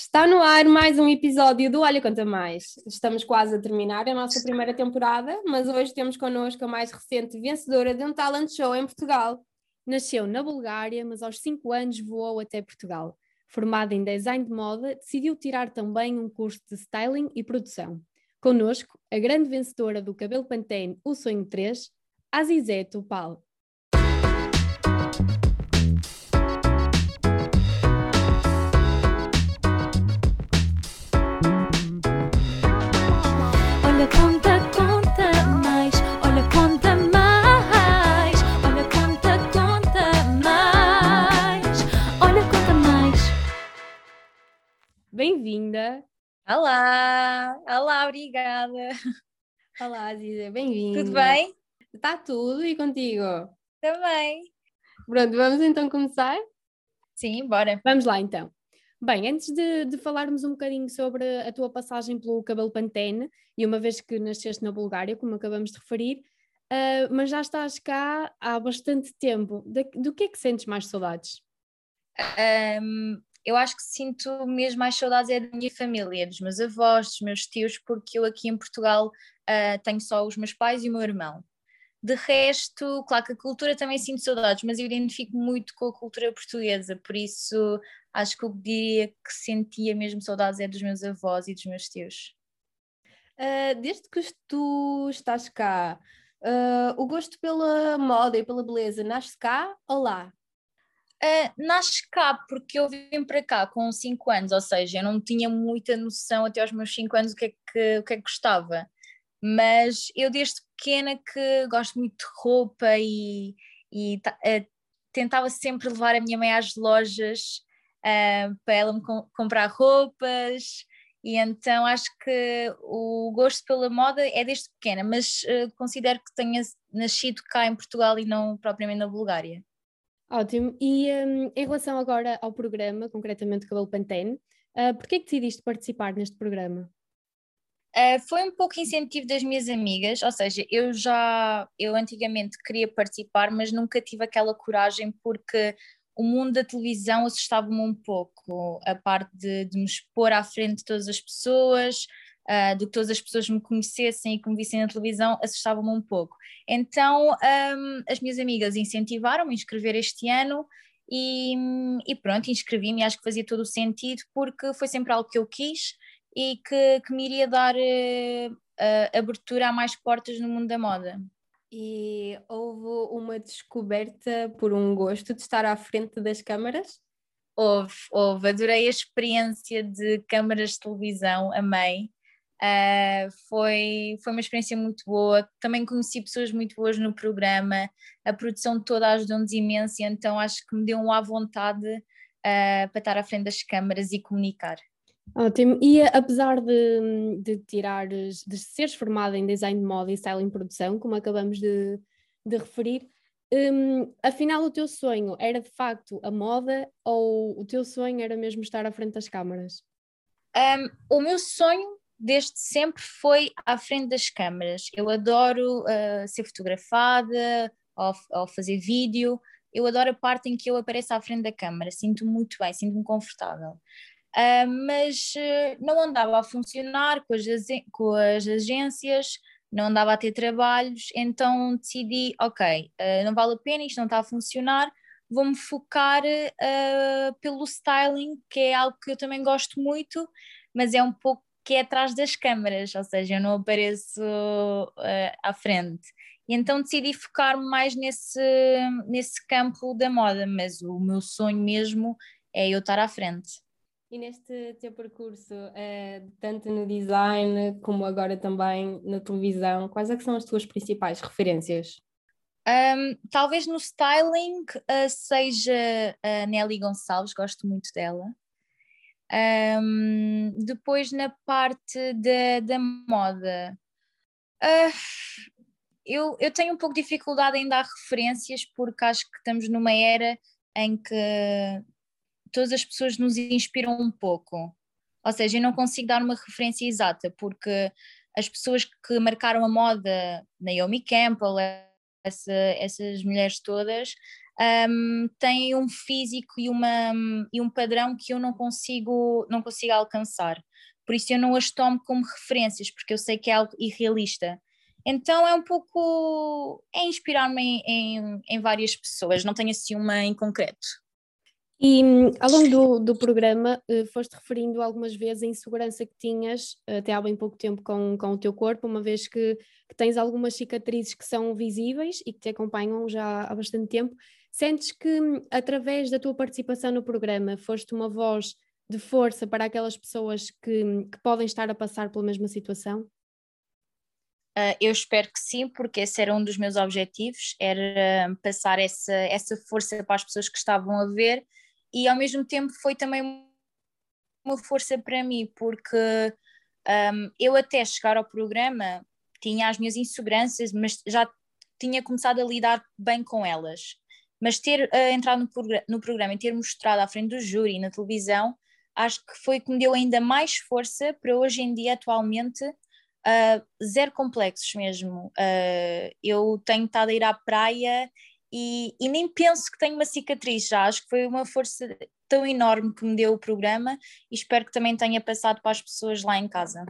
Está no ar mais um episódio do Olha Conta Mais. Estamos quase a terminar a nossa primeira temporada, mas hoje temos connosco a mais recente vencedora de um talent show em Portugal. Nasceu na Bulgária, mas aos 5 anos voou até Portugal. Formada em design de moda, decidiu tirar também um curso de styling e produção. Conosco, a grande vencedora do Cabelo Pantene O Sonho 3, Azizé Tupal. Olá, Azizé, bem-vinda. Tudo bem? Está tudo e contigo? Também. Pronto, vamos então começar? Sim, bora. Vamos lá então. Bem, antes de, de falarmos um bocadinho sobre a tua passagem pelo cabelo Pantene, e uma vez que nasceste na Bulgária, como acabamos de referir, ah, mas já estás cá há bastante tempo. Da- do que é que sentes mais saudades? Ahm, eu acho que sinto mesmo mais saudades é da minha família, dos meus avós, dos meus tios, porque eu aqui em Portugal ah, tenho só os meus pais e o meu irmão. De resto, claro que a cultura também sinto saudades, mas eu identifico muito com a cultura portuguesa, por isso acho que eu diria que sentia mesmo saudades é dos meus avós e dos meus tios. Ah, desde que tu estás cá, ah, o gosto pela moda e pela beleza nasce cá ou lá? Uh, nasce cá porque eu vim para cá com 5 anos, ou seja, eu não tinha muita noção até aos meus 5 anos o que, é que, o que é que gostava. Mas eu desde pequena que gosto muito de roupa e, e uh, tentava sempre levar a minha mãe às lojas uh, para ela me com- comprar roupas. E então acho que o gosto pela moda é desde pequena, mas considero que tenha nascido cá em Portugal e não propriamente na Bulgária. Ótimo. E hum, em relação agora ao programa, concretamente o Cabelo Pantene, uh, porquê é que decidiste participar neste programa? Uh, foi um pouco incentivo das minhas amigas, ou seja, eu já, eu antigamente queria participar, mas nunca tive aquela coragem porque o mundo da televisão assustava-me um pouco, a parte de, de me expor à frente de todas as pessoas, uh, de que todas as pessoas me conhecessem e que me vissem na televisão, assustava-me um pouco. Então, um, as minhas amigas incentivaram-me a inscrever este ano e, e pronto, inscrevi-me e acho que fazia todo o sentido porque foi sempre algo que eu quis e que, que me iria dar eh, a- abertura a mais portas no mundo da moda. E houve uma descoberta por um gosto de estar à frente das câmaras? Houve, houve, adorei a experiência de câmaras de televisão, amei. Ah, foi, foi uma experiência muito boa. Também conheci pessoas muito boas no programa, a produção toda ajudou-nos imenso, e então acho que me deu um à vontade ah, para estar à frente das câmaras e comunicar. Ótimo. E eh, apesar de, de tirares, de seres formada em design de moda e styling em produção, como acabamos de, de referir, hum, afinal o teu sonho era de facto a moda ou o teu sonho era mesmo estar à frente das câmaras? Um, o meu sonho desde sempre foi à frente das câmaras. Eu adoro uh, ser fotografada ou, ou fazer vídeo. Eu adoro a parte em que eu apareço à frente da câmara. Sinto-me muito bem, sinto-me confortável. Ah, mas eh, não andava a funcionar com as, com as agências, não andava a ter trabalhos, então decidi, ok, não vale a pena, isto não está a funcionar, vou-me focar pelo styling, que é algo que eu também gosto muito, mas é um pouco que é atrás das câmaras, ou seja, eu não apareço ah, à frente. E então decidi focar-me mais nesse, nesse campo da moda, mas o meu sonho mesmo é eu estar à frente. E neste teu percurso, eh, tanto no design como agora também na televisão, quais é que são as tuas principais referências? Um, talvez no styling uh, seja a Nelly Gonçalves, gosto muito dela. Um, depois na parte da, da moda, uh, eu, eu tenho um pouco de dificuldade em dar referências porque acho que estamos numa era em que todas as pessoas nos inspiram um pouco. Ou seja, eu não consigo dar uma referência exata porque as pessoas que marcaram a moda, Naomi Campbell, essa- essas mulheres todas, um, têm um físico e, uma, e um padrão que eu não consigo, não consigo alcançar. Por isso eu não as tomo como referências, porque eu sei que é algo irrealista. Então é um pouco. é inspirar-me em, em, em várias pessoas, não tenho assim uma em concreto. E hum, ao longo do, do programa eh, foste referindo algumas vezes a insegurança que tinhas até há bem pouco tempo com, com o teu corpo, uma vez que, que tens algumas cicatrizes que são visíveis e que te acompanham já há bastante tempo. Sentes que hum, através da tua participação no programa foste uma voz de força para aquelas pessoas que, hum, que podem estar a passar pela mesma situação? Uh, eu espero que sim, porque esse era um dos meus objetivos, era passar essa, essa força para as pessoas que estavam a ver e ao mesmo tempo foi também uma força para mim, porque um, eu até chegar ao programa tinha as minhas inseguranças, mas já tinha começado a lidar bem com elas. Mas ter uh, entrado no, progr no programa e ter mostrado à frente do júri na televisão, acho que foi que me deu ainda mais força para hoje em dia, atualmente, uh, zero complexos mesmo. Uh, eu tenho estado a ir à praia e, e, nem penso que tenho uma cicatriz já. Acho que foi uma força tão enorme que me deu o programa e espero que também tenha passado para as pessoas lá em casa.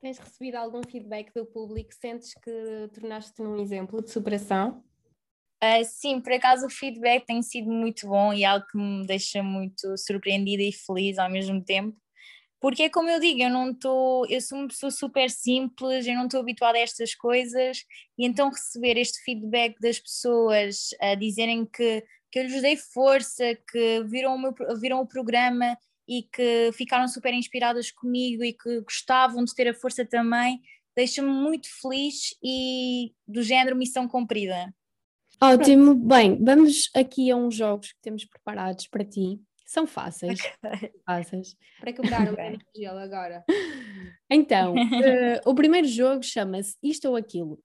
Tens recebido algum feedback do público? Sentes que tornaste-te um exemplo de superação? Uh, sim, por acaso o feedback tem sido muito bom e é algo que me deixa muito surpreendida e feliz ao mesmo tempo. Porque é como eu digo, eu não estou, eu sou uma pessoa super simples, eu não estou habituada a estas coisas, e então receber este feedback das pessoas a dizerem que, que eu lhes dei força, que viram o, meu, viram o programa e que ficaram super inspiradas comigo e que gostavam de ter a força também, deixa-me muito feliz e do género missão cumprida. Ótimo, bem, vamos aqui a uns jogos que temos preparados para ti. São fáceis. Okay. fáceis. Para quebrar o okay. gelo agora. Então, uh, o primeiro jogo chama-se Isto ou Aquilo.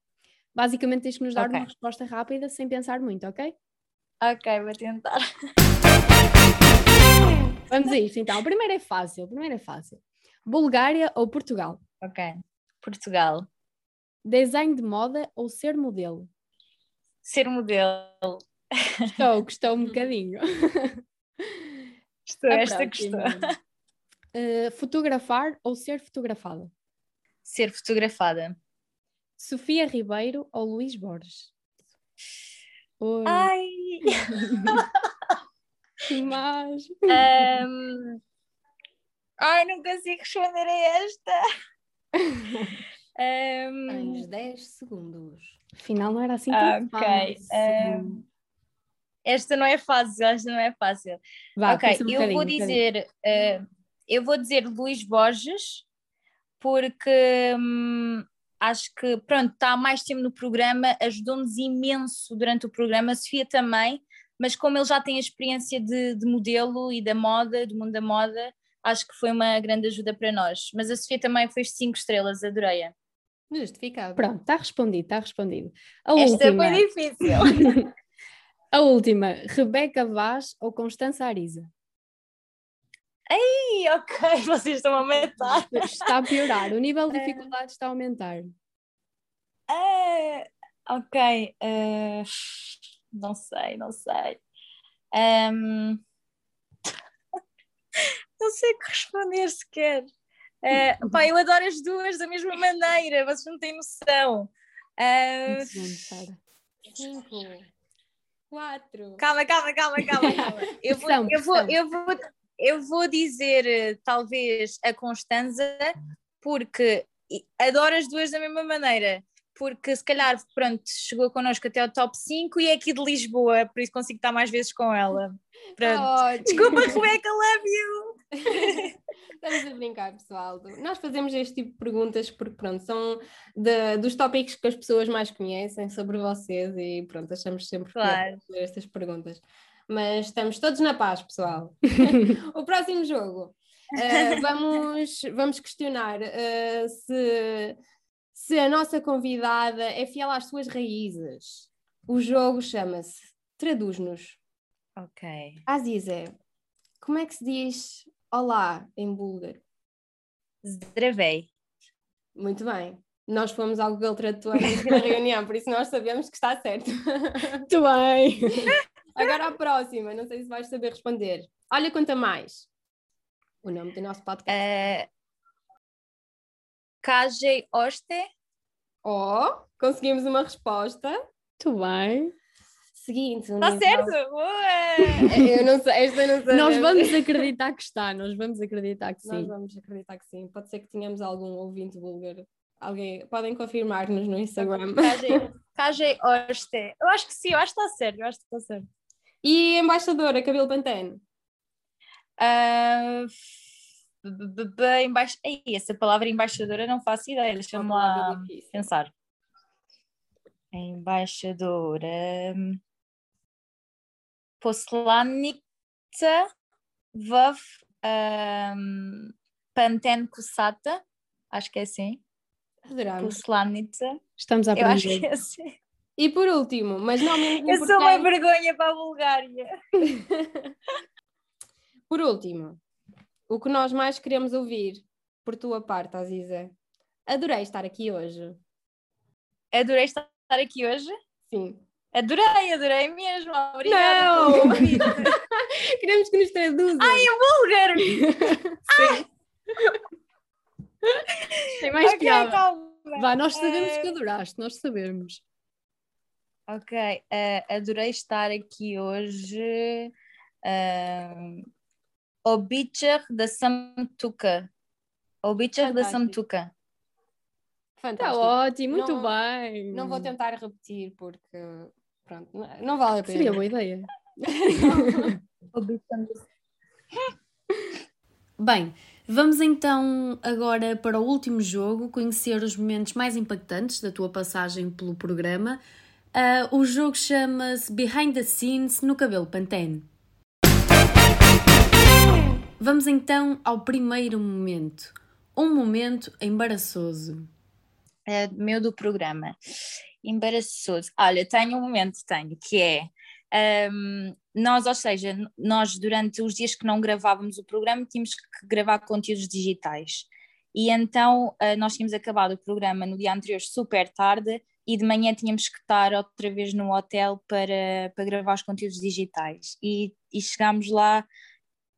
Basicamente tens que nos dar okay. uma resposta rápida sem pensar muito, ok? Ok, vou tentar. Vamos a isto então. O primeiro é fácil. O primeiro é fácil. Bulgária ou Portugal? Ok. Portugal. Design de moda ou ser modelo? Ser modelo. Estou, gostou um bocadinho. Estou, esta gostou. Uh, fotografar ou ser fotografada? Ser fotografada. Sofia Ribeiro ou Luís Borges? Oi. Ai! que mais? Um... Ai, não consigo responder a esta. um... Tens 10 segundos. Afinal, não era assim tão Ok. Um... Esta não é fácil, esta não é fácil. Vá, ok, um eu vou dizer, uh, eu vou dizer Luís Borges, porque hum, acho que, pronto, está há mais tempo no programa, ajudou-nos imenso durante o programa, a Sofia também, mas como ele já tem a experiência de, de, modelo e da moda, do mundo da moda, acho que foi uma grande ajuda para nós. Mas a Sofia também fez cinco estrelas, adorei-a. Justificado. Pronto, está respondido, está respondido. A Esta última... foi difícil. A última, Rebeca Vaz ou Constança Ariza? Ei, ok, vocês estão a aumentar. Está a piorar, o nível de é. dificuldade está a aumentar. Uh, ok, uh, não sei, não sei. Um, não sei o que responder sequer. Uh, pá, eu adoro as duas da mesma maneira, vocês não têm noção. Uh, segundo, Cinco quatro. Calma, calma, calma, calma. calma. Eu, vou, eu, vou, eu, vou, eu vou dizer eh, talvez a Constanza, porque adoro as duas da mesma maneira. Porque se calhar, pronto, chegou connosco até o top 5 e é aqui de Lisboa, por isso consigo estar mais vezes com ela. Pronto. Oh, Desculpa, Rebeca, love you! Estamos a brincar, pessoal. Nós fazemos este tipo de perguntas porque, pronto, são de, dos tópicos que as pessoas mais conhecem sobre vocês e, pronto, achamos sempre claro. fazer estas perguntas. Mas estamos todos na paz, pessoal. o próximo jogo. Uh, vamos, vamos questionar uh, se, se a nossa convidada é fiel às suas raízes. O jogo chama-se Traduz-nos. Ok. Azize, como é que se diz Olá, em búlgaro. Zdravei. Muito bem. Nós fomos ao Google Tradutor na reunião, por isso nós sabemos que está certo. Muito bem. Agora a próxima, não sei se vais saber responder. Olha, conta mais. O nome do nosso podcast. Eh, KJ Oste. Oh, conseguimos uma resposta. Muito bem. Seguinte, Está Tá certo? Boa! Eu não sei, esta não sei. Nós vamos acreditar que está, nós vamos acreditar que Nós sim. vamos acreditar que sim. Pode ser que tenhamos algum ouvinte búlgaro. Alguém, podem confirmar-nos no Instagram. KJ, KJ Oste. Eu acho que sim, eu acho que está certo. Eu acho que está certo. E embaixadora, cabelo pantene. Ah, b- b- b- embaix... Ei, essa palavra embaixadora não faço ideia. Deixa-me lá difícil. pensar. Embaixadora. Poslannica в um, Panten Kusata. Acho que é assim. Adoramos. Poslannica. Estamos a Eu acho aprender. que é assim. E por último, mas não menos Eu sou uma importante, vergonha para a Bulgária. por último, o que nós mais queremos ouvir por tua parte, Aziza. Adorei estar aqui hoje. Adorei estar aqui hoje. Sim. Adorei, adorei mesmo. Obrigada Não! Queremos que nos traduzam. Búlgaro! Tem mais Ok, piada. calma. Vá, nós sabemos Eh, que adoraste, nós sabemos. Ok, eh, adorei estar aqui hoje. Uh, Obicher da Samtuca. Obicher da Fantástico. Samtuca. Está Fantástico. ótimo, muito Não- bem. Não vou tentar repetir porque, pronto, não- não vale a pena. Seria boa ideia. Bem, vamos então agora para o último jogo, conhecer os momentos mais impactantes da tua passagem pelo programa. Ah, o jogo chama-se Behind the Scenes no Cabelo Pantene. Vamos então ao primeiro momento. Um momento embaraçoso. Eh, meu do programa. Embaraçoso. Olha, tenho um momento, tenho, que é. ehm, nós, ou seja, nós durante os dias que não gravávamos o programa tínhamos que gravar conteúdos digitais. E então eh, nós tínhamos acabado o programa no dia anterior super tarde e de manhã tínhamos que estar outra vez no hotel para, para gravar os conteúdos digitais. E, e chegámos lá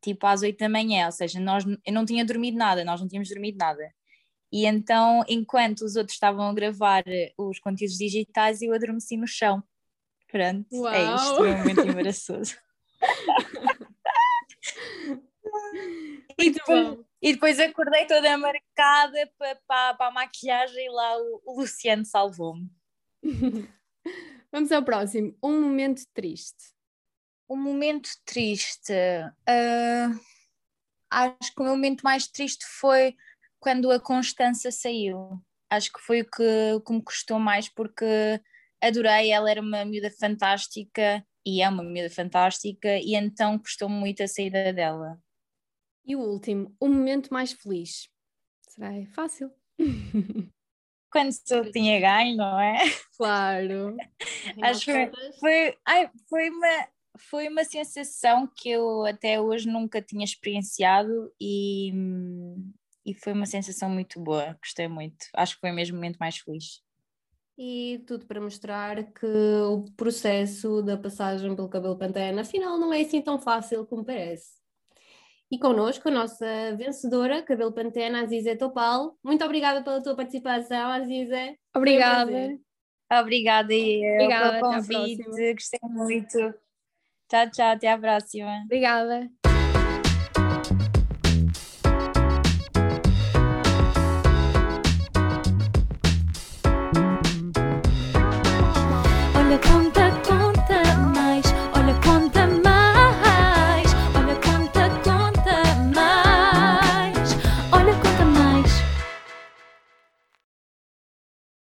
tipo às oito da manhã, ou seja, nós, eu não tinha dormido nada, nós não tínhamos dormido nada. E então, enquanto os outros estavam a gravar eh, os conteúdos digitais, eu adormeci no chão. Pronto, é isto, Uau! é um momento embaraçoso. e, Muito depois, e depois acordei toda marcada para, para, para a maquilhagem e lá o, o Luciano salvou-me. Vamos ao próximo. Um momento triste. Um momento triste. ah, acho que o meu momento mais triste foi quando a Constança saiu. Acho que foi o que, o que me custou mais porque adorei, ela era uma miúda fantástica e é uma miúda fantástica e então custou-me muito a saída dela. E o último, um momento mais feliz. Será é fácil? Quando eu tinha ganho, não é? Claro. Acho que Foi, ai, foi, uma, foi uma sensação que eu até hoje nunca tinha experienciado e, hum, e foi uma sensação muito boa, gostei muito. Acho que foi mesmo o momento mais feliz. E tudo para mostrar que o processo da passagem pelo cabelo pantene afinal não é assim tão fácil como parece. E connosco a nossa vencedora, cabelo pantene, Aziza Topal. Muito obrigada pela tua participação, Aziza. Obrigada. Obrigada, eu, Obrigada, pelo convite, gostei muito. Tchau, tchau, até à próxima. Obrigada.